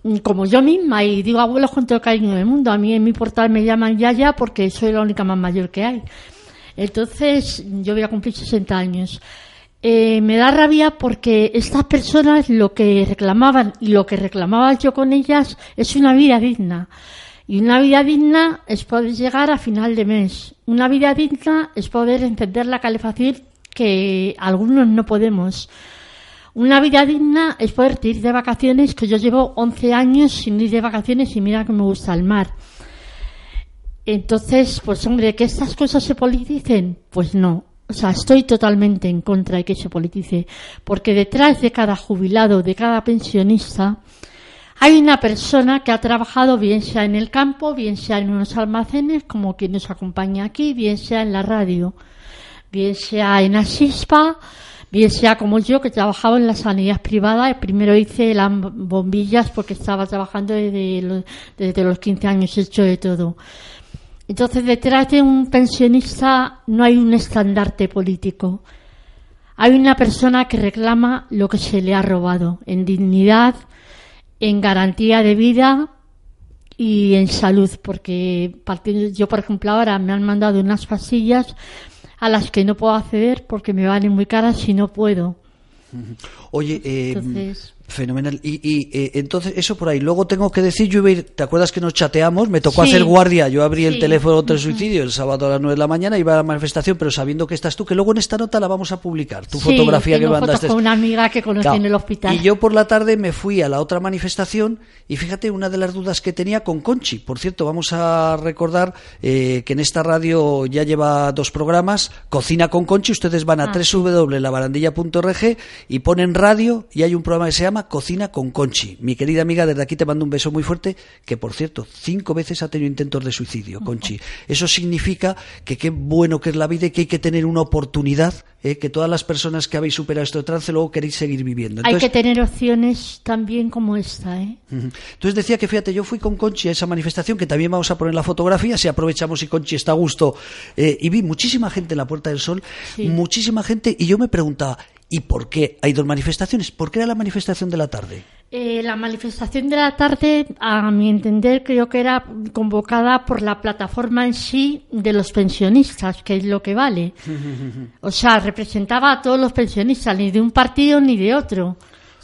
mm, como yo misma, y digo abuelos con todo el cariño del mundo, a mí en mi portal me llaman Yaya porque soy la única más mayor que hay. Entonces, yo voy a cumplir 60 años. Eh, me da rabia porque estas personas lo que reclamaban y lo que reclamaba yo con ellas es una vida digna. Y una vida digna es poder llegar a final de mes. Una vida digna es poder encender la calefacción que algunos no podemos. Una vida digna es poder ir de vacaciones, que yo llevo 11 años sin ir de vacaciones y mira que me gusta el mar. Entonces, pues hombre, que estas cosas se politicen, pues no. O sea, estoy totalmente en contra de que se politice, porque detrás de cada jubilado, de cada pensionista, Hay una persona que ha trabajado bien sea en el campo, bien sea en unos almacenes, como quien nos acompaña aquí, bien sea en la radio, bien sea en Asispa, bien sea como yo que trabajaba en la sanidad privada. Primero hice las bombillas porque estaba trabajando desde los, desde los 15 años, he hecho de todo. Entonces, detrás de un pensionista no hay un estandarte político. Hay una persona que reclama lo que se le ha robado en dignidad, en garantía de vida y en salud, porque yo, por ejemplo, ahora me han mandado unas pasillas a las que no puedo acceder porque me valen muy caras y no puedo. Oye, eh, Fenomenal. Y, y eh, entonces, eso por ahí. Luego tengo que decir, yo ¿te acuerdas que nos chateamos? Me tocó hacer guardia. Yo abrí el teléfono del suicidio el sábado a las 9 de la mañana, iba a la manifestación, pero sabiendo que estás tú, que luego en esta nota la vamos a publicar. Tu fotografía que mandaste. con una amiga que conocí en el hospital. Y yo por la tarde me fui a la otra manifestación y fíjate, una de las dudas que tenía con Conchi. Por cierto, vamos a recordar eh, que en esta radio ya lleva dos programas, Cocina con Conchi. Ustedes van a ah, www.labarandilla.org y ponen radio y hay un programa que se llama Cocina con Conchi. Mi querida amiga, desde aquí te mando un beso muy fuerte, que por cierto, cinco veces ha tenido intentos de suicidio, Conchi. Eso significa que qué bueno que es la vida y que hay que tener una oportunidad, eh, que todas las personas que habéis superado este trance luego queréis seguir viviendo. hay que tener opciones también como esta. ¿eh? Entonces decía que fíjate, yo fui con Conchi a esa manifestación, que también vamos a poner la fotografía, si aprovechamos y Conchi está a gusto, eh, y vi muchísima gente en la Puerta del Sol, muchísima gente, y yo me preguntaba, ¿Y por qué hay dos manifestaciones? ¿Por qué era la manifestación de la tarde? Eh, la manifestación de la tarde, a mi entender, creo que era convocada por la plataforma en sí de los pensionistas, que es lo que vale. O sea, representaba a todos los pensionistas, ni de un partido ni de otro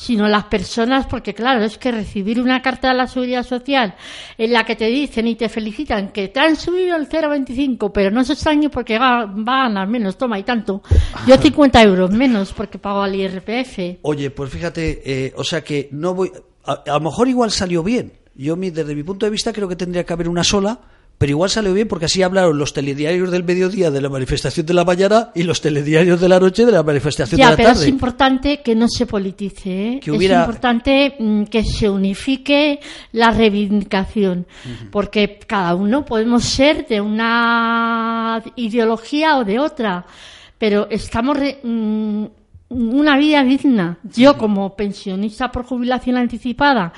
sino las personas, porque claro, es que recibir una carta de la Seguridad Social en la que te dicen y te felicitan que te han subido el 0,25, pero no se extrañe porque va, a ganar menos, toma y tanto. Yo 50 euros menos porque pago al IRPF. Oye, pues fíjate, eh, o sea que no voy, a, a, lo mejor igual salió bien. Yo desde mi punto de vista creo que tendría que haber una sola pero igual salió bien porque así hablaron los telediarios del mediodía de la manifestación de la mañana y los telediarios de la noche de la manifestación de la tarde. pero es importante que no se politice, ¿eh? es importante mm, que se unifique la reivindicación, porque cada uno podemos ser de una ideología o de otra, pero estamos mm, una vida digna. Yo como pensionista por jubilación anticipada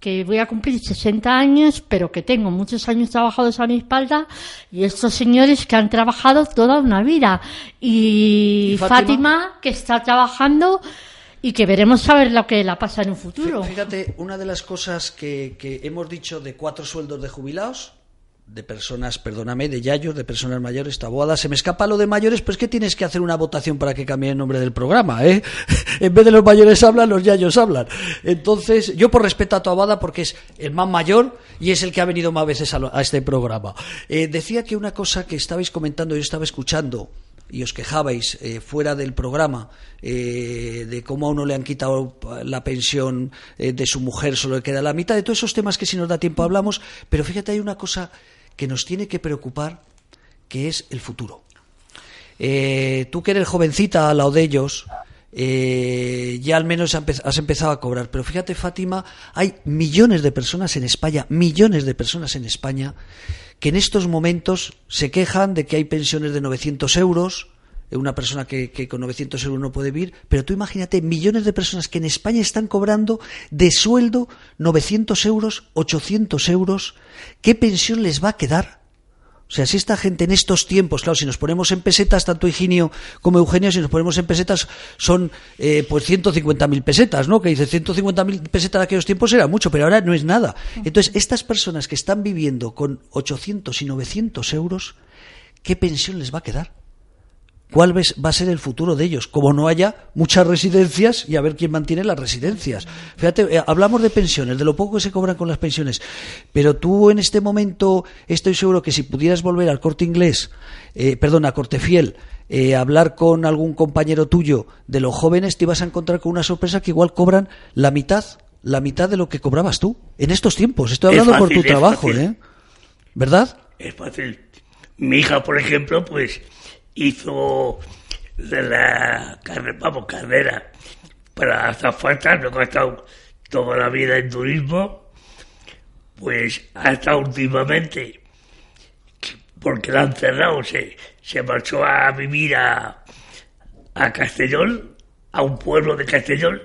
que voy a cumplir 60 años, pero que tengo muchos años trabajados a mi espalda, y estos señores que han trabajado toda una vida. Y, Fátima? que está trabajando y que veremos saber lo que la pasa en un futuro. Fíjate, una de las cosas que, que hemos dicho de cuatro sueldos de jubilados, de personas, perdóname, de yayos, de personas mayores, taboada. Se me escapa lo de mayores, pues que tienes que hacer una votación para que cambie el nombre del programa, ¿eh? en vez de los mayores hablan, los yayos hablan. Entonces, yo por respeto a Taboada, porque es el más mayor y es el que ha venido más veces a, este programa. Eh, decía que una cosa que estabais comentando, yo estaba escuchando, y os quejabais eh, fuera del programa eh, de cómo a uno le han quitado la pensión de su mujer, solo le queda la mitad, de todos esos temas que si nos da tiempo hablamos, pero fíjate, hay una cosa que nos tiene que preocupar, que es el futuro. Eh, tú que eres jovencita al lado de ellos, eh, ya al menos has empezado a cobrar. Pero fíjate, Fátima, hay millones de personas en España, millones de personas en España, que en estos momentos se quejan de que hay pensiones de 900 euros, una persona que, con 900 euros no puede vivir, pero tú imagínate millones de personas que en España están cobrando de sueldo 900 euros, 800 euros, ¿qué pensión les va a quedar? O sea, si esta gente en estos tiempos, claro, si nos ponemos en pesetas, tanto Higinio como Eugenio, si nos ponemos en pesetas, son eh, pues 150.000 pesetas, ¿no? Que dice 150.000 pesetas de aquellos tiempos era mucho, pero ahora no es nada. Entonces, estas personas que están viviendo con 800 y 900 euros, ¿qué pensión les va a quedar? Cuál va a ser el futuro de ellos, como no haya muchas residencias y a ver quién mantiene las residencias. Fíjate, eh, hablamos de pensiones, de lo poco que se cobran con las pensiones, pero tú en este momento estoy seguro que si pudieras volver al corte inglés, eh, perdón, a corte fiel, eh, hablar con algún compañero tuyo de los jóvenes, te ibas a encontrar con una sorpresa que igual cobran la mitad, la mitad de lo que cobrabas tú en estos tiempos. Estoy hablando por tu trabajo, ¿eh? ¿Verdad? Es fácil. Mi hija, por ejemplo, pues hizo de la carrera, vamos, carrera para hacer falta, no ha costado toda la vida en turismo, pues hasta últimamente, porque la han cerrado, se, se marchó a vivir a, a Castellón, a un pueblo de Castellón,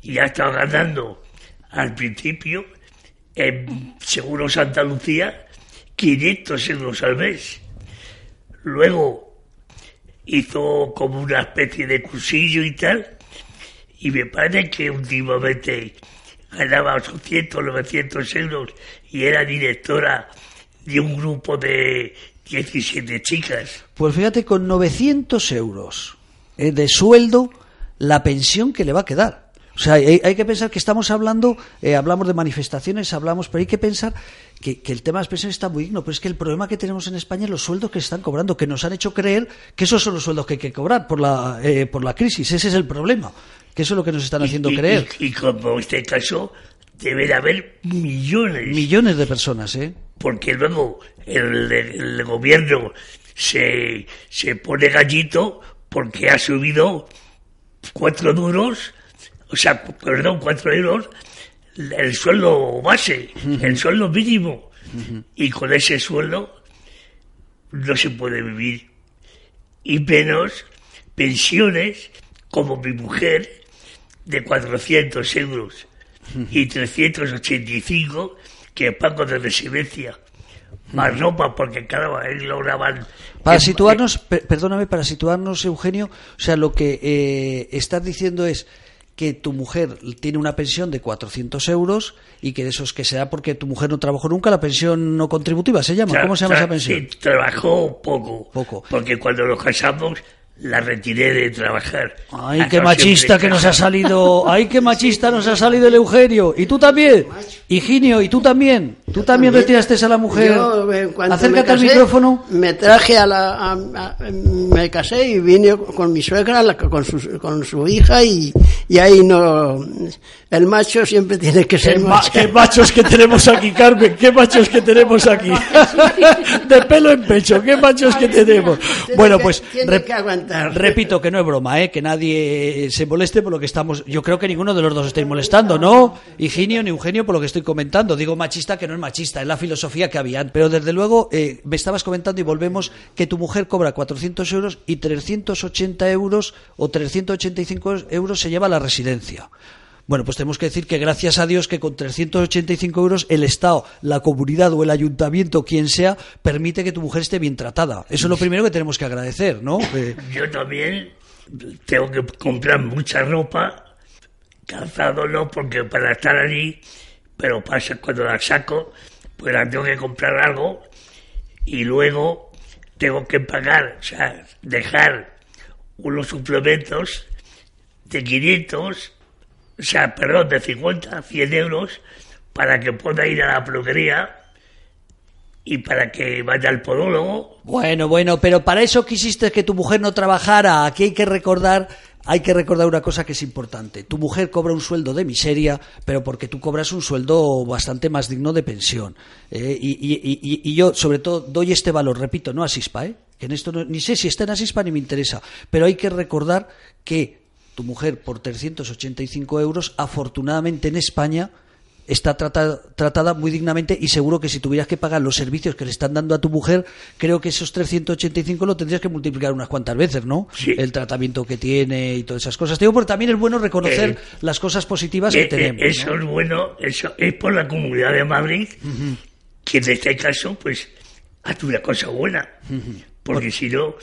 y ha estado ganando al principio en Seguros Santa Lucía 500 euros al mes. Luego hizo como una especie de cursillo y tal, y me parece que últimamente ganaba 800, 900 euros y era directora de un grupo de 17 chicas. Pues fíjate, con 900 euros eh, de sueldo, la pensión que le va a quedar. O sea, hay, hay que pensar que estamos hablando, eh, hablamos de manifestaciones, hablamos, pero hay que pensar que, que el tema de las pensiones está muy digno. Pero es que el problema que tenemos en España es los sueldos que se están cobrando, que nos han hecho creer que esos son los sueldos que hay que cobrar por la, eh, por la crisis. Ese es el problema. Que eso es lo que nos están haciendo y, creer. Y, y como este caso, debe de haber millones. Millones de personas, ¿eh? Porque luego el, el gobierno se, se pone gallito porque ha subido cuatro duros, o sea, perdón, cuatro euros, el sueldo base, el sueldo mínimo. Y con ese sueldo no se puede vivir. Y menos pensiones como mi mujer de 400 euros y 385 que pago de residencia. Más ropa, porque claro, ahí lograban... Para situarnos, per- perdóname, para situarnos, Eugenio, o sea, lo que eh, estás diciendo es que tu mujer tiene una pensión de 400 euros y que de esos que sea porque tu mujer no trabajó nunca, la pensión no contributiva se llama. Tra- ¿Cómo se llama esa pensión? sí, trabajó poco. Poco. Porque cuando nos casamos, la retiré de trabajar. Ay, qué machista que nos ha salido. Ay, qué machista nos ha salido el Eugenio. ¿Y tú también? Higinio, ¿y tú también? ¿Tú también retiraste a la mujer? Yo, Acércate al micrófono. Me traje a la. a- a- me casé y vine con mi suegra, la- con, su, con su hija, y, y ahí no. El macho siempre tiene que ser Qué, macho. qué machos que tenemos aquí, Carmen, qué machos que tenemos aquí. De pelo en pecho, qué machos que tenemos. Bueno, pues rep- repito que no es broma, ¿eh? que nadie se moleste por lo que estamos. Yo creo que ninguno de los dos estáis molestando, ¿no? Higinio ni Eugenio por lo que estoy comentando. Digo machista que no es machista, es la filosofía que había. Pero desde luego, eh, me estabas comentando y volvemos que tu mujer cobra 400 euros y 380 euros o 385 euros se lleva a la residencia. Bueno, pues tenemos que decir que gracias a Dios que con 385 euros el Estado, la comunidad o el ayuntamiento, quien sea, permite que tu mujer esté bien tratada. Eso es lo primero que tenemos que agradecer, ¿no? Eh, Yo también tengo que comprar mucha ropa, calzado no, porque para estar allí, pero pasa cuando la saco, pues la tengo que comprar algo y luego tengo que pagar, o sea, dejar unos suplementos de 500, o sea, perdón, de 50, 100 euros para que pueda ir a la peluquería y para que vaya al podólogo Bueno, bueno, pero para eso quisiste que tu mujer no trabajara. Aquí hay que recordar, hay que recordar una cosa que es importante. Tu mujer cobra un sueldo de miseria, pero porque tú cobras un sueldo bastante más digno de pensión. Eh, y, y- y- y yo, sobre todo, doy este valor, repito, no a Sispa, ¿eh? que en esto no- ni sé si está en Asispa ni me interesa, pero hay que recordar que tu mujer por 385 euros, afortunadamente en España, está tratada, tratada muy dignamente y seguro que si tuvieras que pagar los servicios que le están dando a tu mujer, creo que esos 385 lo tendrías que multiplicar unas cuantas veces, ¿no? Sí. El tratamiento que tiene y todas esas cosas. Te digo, porque también es bueno reconocer Eh, las cosas positivas Eh, que eh, tenemos. eso ¿no? es bueno, eso es por la Comunidad de Madrid, que en este caso, pues, hace una cosa buena. Porque si no,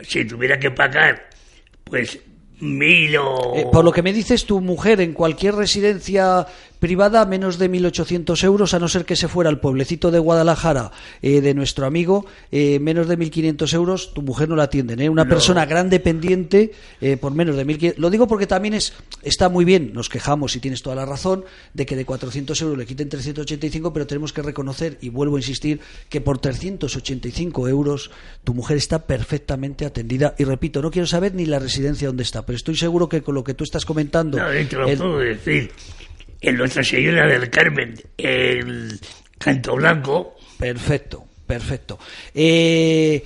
si tuviera que pagar, pues, mil o... Eh, por lo que me dices, tu mujer en cualquier residencia privada, menos de 1.800 euros, a no ser que se fuera al pueblecito de Guadalajara eh, de nuestro amigo, eh, menos de 1.500 euros, tu mujer no la atienden. ¿eh? Una No. persona gran dependiente eh, por menos de 1.500. Lo digo porque también es está muy bien, nos quejamos y tienes toda la razón, de que de 400 euros le quiten 385, pero tenemos que reconocer, y vuelvo a insistir, que por 385 euros tu mujer está perfectamente atendida. Y repito, no quiero saber ni la residencia donde está, pero estoy seguro que con lo que tú estás comentando. No, el- puedo decir. En Nuestra Señora del Carmen, el Canto Blanco, Perfecto, perfecto. Eh,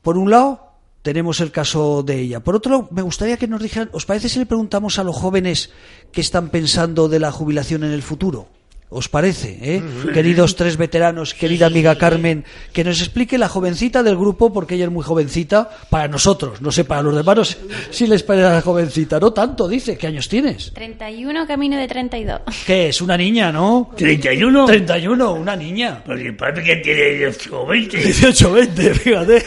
por un lado, tenemos el caso de ella. Por otro lado, me gustaría que nos dijeran, ¿os parece si le preguntamos a los jóvenes qué están pensando de la jubilación en el futuro? ¿Os parece? Eh? Queridos tres veteranos, querida amiga Carmen, que nos explique la jovencita del grupo, porque ella es muy jovencita, para nosotros, no sé, para los demás si les parece jovencita. No tanto, dice. ¿Qué años tienes? 31, camino de 32. ¿Qué es? ¿Una niña, no? ¿31? 31, una niña. Porque parece que tiene 18 o 20. 18 20, fíjate.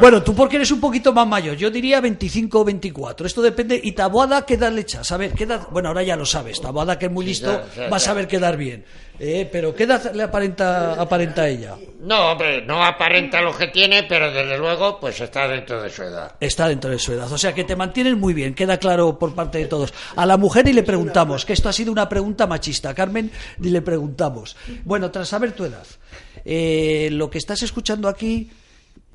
Bueno, tú porque eres un poquito más mayor, yo diría 25 o 24. Esto depende. ¿Y Taboada qué edad le echas? A ver, ¿qué edad? Bueno, ahora ya lo sabes. Taboada, que es muy listo, ya, ya, va a ya. saber quedar bien. Eh, pero ¿qué edad le aparenta, aparenta ella? No, hombre, no aparenta lo que tiene, pero desde luego, pues está dentro de su edad. Está dentro de su edad. O sea que te mantienes muy bien, queda claro por parte de todos. A la mujer y le preguntamos, que esto ha sido una pregunta machista. A Carmen ni le preguntamos. Bueno, tras saber tu edad, eh, lo que estás escuchando aquí,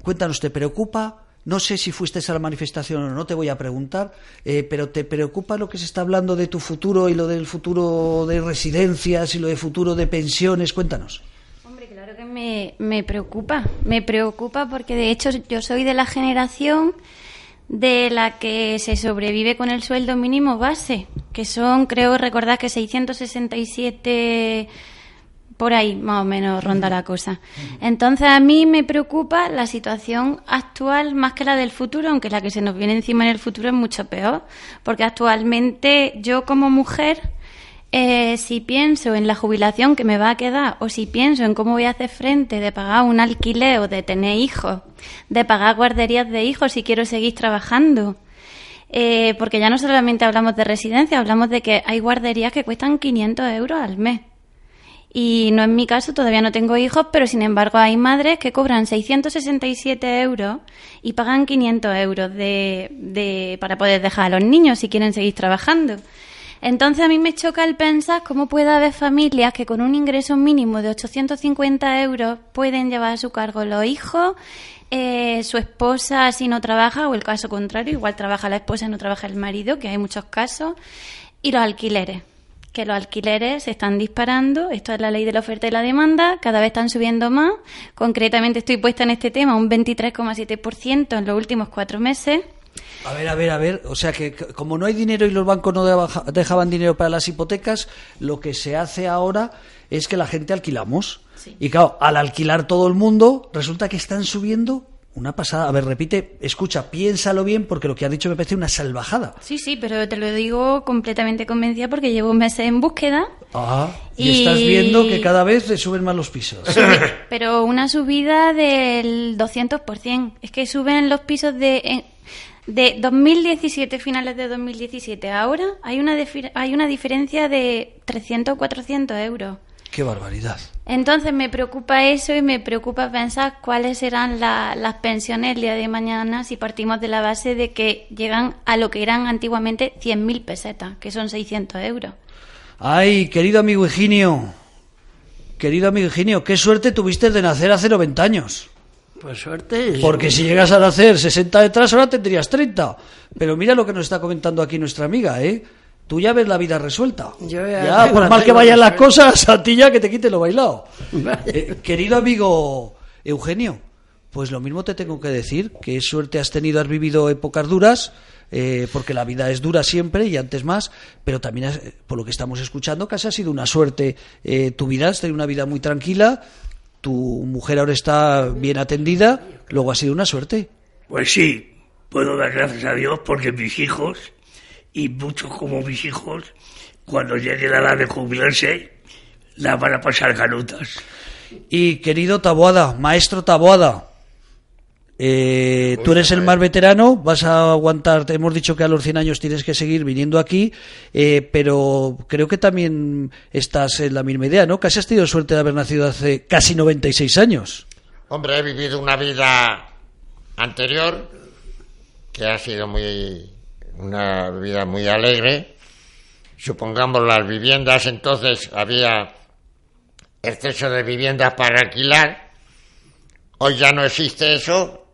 cuéntanos, ¿te preocupa? No sé si fuiste a la manifestación o no, te voy a preguntar, eh, pero ¿te preocupa lo que se está hablando de tu futuro y lo del futuro de residencias y lo del futuro de pensiones? Cuéntanos. Hombre, claro que me, me preocupa. Me preocupa porque de hecho yo soy de la generación de la que se sobrevive con el sueldo mínimo base, que son, creo recordar que 667 por ahí más o menos ronda la cosa. Entonces a mí me preocupa la situación actual más que la del futuro, aunque la que se nos viene encima en el futuro es mucho peor, porque actualmente yo como mujer, eh, si pienso en la jubilación que me va a quedar o si pienso en cómo voy a hacer frente de pagar un alquiler o de tener hijos, de pagar guarderías de hijos si quiero seguir trabajando, eh, porque ya no solamente hablamos de residencia, hablamos de que hay guarderías que cuestan 500 euros al mes. Y no en mi caso, todavía no tengo hijos, pero sin embargo hay madres que cobran 667 euros y pagan 500 euros de, para poder dejar a los niños si quieren seguir trabajando. Entonces a mí me choca el pensar cómo puede haber familias que con un ingreso mínimo de 850 euros pueden llevar a su cargo los hijos, eh, su esposa si no trabaja o el caso contrario, igual trabaja la esposa y no trabaja el marido, que hay muchos casos, y los alquileres que los alquileres se están disparando, esto es la ley de la oferta y la demanda, cada vez están subiendo más, concretamente estoy puesta en este tema un 23,7% en los últimos cuatro meses. A ver, a ver, a ver. O sea que como no hay dinero y los bancos no dejaban dinero para las hipotecas, lo que se hace ahora es que la gente alquilamos. Y claro, al alquilar todo el mundo, resulta que están subiendo una pasada. A ver, repite, escucha, piénsalo bien porque lo que ha dicho me parece una salvajada. Sí, sí, pero te lo digo completamente convencida porque llevo meses en búsqueda, Ah, y, Y- estás viendo que cada vez le suben más los pisos. pero una subida del 200%. Es que suben los pisos de... de 2017, finales de 2017, ahora hay una, hay una diferencia de 300 o 400 euros. Qué barbaridad. Entonces me preocupa eso y me preocupa pensar cuáles serán la- las pensiones el día de mañana si partimos de la base de que llegan a lo que eran antiguamente 100.000 pesetas, que son 600 euros. Ay, querido amigo Higinio. Querido amigo Higinio, qué suerte tuviste de nacer hace 90 años. Pues suerte. Porque si llegas a nacer 60 detrás, ahora tendrías 30. Pero mira lo que nos está comentando aquí nuestra amiga, ¿eh? Tú ya ves la vida resuelta. Yo ya ya, por mal que vayan las cosas, a ti ya que te quite lo bailado. Eh, querido amigo Eugenio, pues lo mismo te tengo que decir, que suerte has tenido, has vivido épocas duras, eh, porque la vida es dura siempre y antes más, pero también, has- eh, por lo que estamos escuchando, casi ha sido una suerte eh, tu vida, has tenido una vida muy tranquila, tu mujer ahora está bien atendida, luego ha sido una suerte. Pues sí, puedo dar gracias a Dios porque mis hijos, y muchos como mis hijos, cuando llegue la edad de jubilarse, la van a pasar canutas. Y querido Taboada, maestro Taboada, eh, tú eres el más veterano, vas a aguantar, te hemos dicho que a los 100 años tienes que seguir viniendo aquí, eh, pero creo que también estás en la misma idea, ¿no? Casi has tenido suerte de haber nacido hace casi 96 años. Hombre, he vivido una vida anterior que ha sido muy una vida muy alegre. Supongamos las viviendas, entonces había exceso de viviendas para alquilar. Hoy ya no existe eso.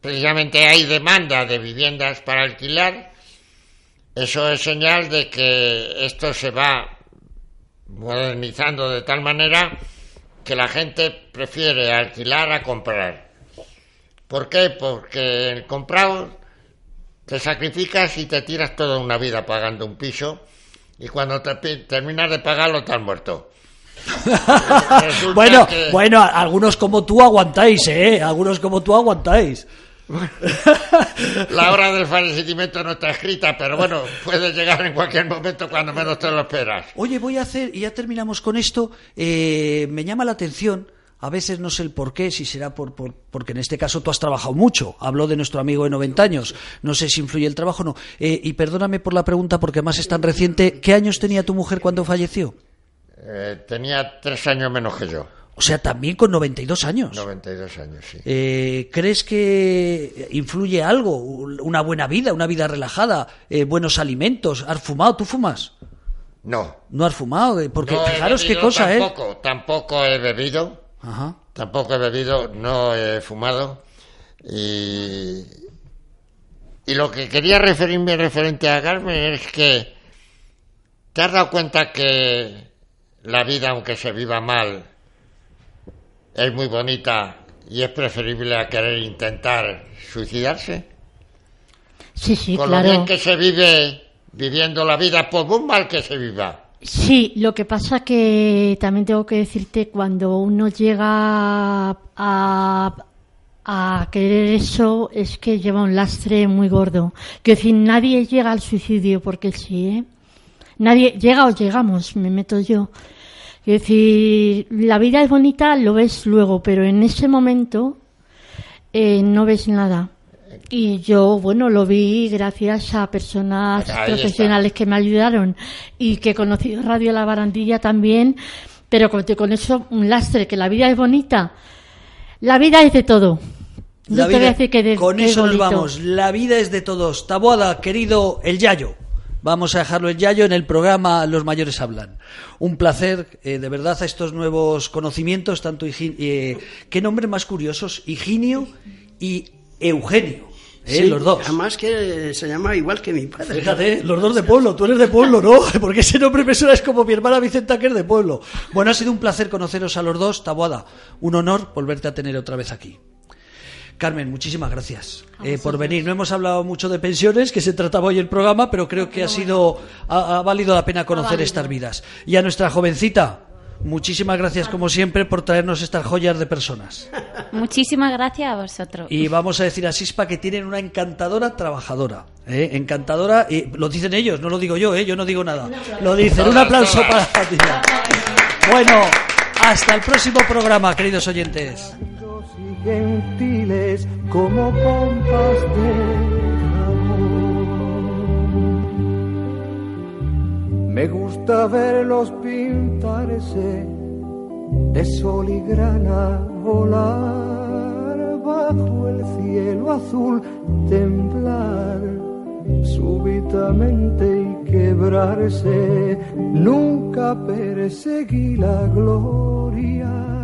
Precisamente hay demanda de viviendas para alquilar. Eso es señal de que esto se va modernizando de tal manera que la gente prefiere alquilar a comprar. ¿Por qué? Porque el comprado te sacrificas y te tiras toda una vida pagando un piso y cuando te terminas de pagarlo te has muerto. bueno, bueno, algunos como tú aguantáis, ¿eh? Algunos como tú aguantáis. La hora del fallecimiento no está escrita, pero bueno, puede llegar en cualquier momento cuando menos te lo esperas. Oye, voy a hacer, y ya terminamos con esto, eh, me llama la atención, a veces no sé el por qué, si será por, porque en este caso tú has trabajado mucho, habló de nuestro amigo de 90 años, no sé si influye el trabajo o no. Eh, y perdóname por la pregunta porque más es tan reciente, ¿qué años tenía tu mujer cuando falleció? Eh, tenía tres años menos que yo. O sea, también con 92 años. 92 años, sí. Eh, ¿Crees que influye algo? Una buena vida, una vida relajada, eh, buenos alimentos. ¿Has fumado? ¿Tú fumas? No. ¿No has fumado? Porque fijaros qué cosa, ¿eh? Tampoco he bebido. Ajá. Tampoco he bebido, no he fumado. Y, y lo que quería referirme referente a Carmen es que te has dado cuenta que la vida, aunque se viva mal, es muy bonita y es preferible a querer intentar suicidarse. Sí, sí, Con claro. lo bien que se vive viviendo la vida, por muy mal que se viva. Sí, lo que pasa que también tengo que decirte cuando uno llega a, a querer eso es que lleva un lastre muy gordo. Que decir, nadie llega al suicidio porque sí, ¿eh? Nadie llega o llegamos, me meto yo. Es decir, la vida es bonita, lo ves luego, pero en ese momento eh, no ves nada. Y yo, bueno, lo vi gracias a personas profesionales que me ayudaron y que conocí Radio La Barandilla también, pero con, con eso un lastre, que la vida es bonita. La vida es de todo. No te voy a decir que de, con eso nos vamos. La vida es de todos. Taboada, querido El Yayo. Vamos a dejarlo en Yayo en el programa Los Mayores Hablan. Un placer, eh, de verdad, a estos nuevos conocimientos, tanto eh, qué nombres más curiosos, Higinio y Eugenio. Eh, los dos. Además que se llama igual que mi padre. Fíjate, los dos de pueblo. Tú eres de pueblo, ¿no? Porque ese nombre me suena es como mi hermana Vicenta que es de pueblo. Bueno, ha sido un placer conoceros a los dos, Taboada. Un honor volverte a tener otra vez aquí. Carmen, muchísimas gracias eh, por venir. No hemos hablado mucho de pensiones, que se trataba hoy el programa, pero creo que ha sido ha, valido la pena conocer estas vidas. Y a nuestra jovencita, muchísimas gracias como siempre por traernos estas joyas de personas. Muchísimas gracias a vosotros. Y vamos a decir a Sispa que tienen una encantadora trabajadora, ¿eh? encantadora, y lo dicen ellos, no lo digo yo, ¿eh? yo no digo nada. Lo dicen. Un aplauso para Fatima. Bueno, hasta el próximo programa, queridos oyentes gentiles como pompas de Me gusta verlos pintarse de sol y grana volar bajo el cielo azul, temblar súbitamente y quebrarse. Nunca perseguí la gloria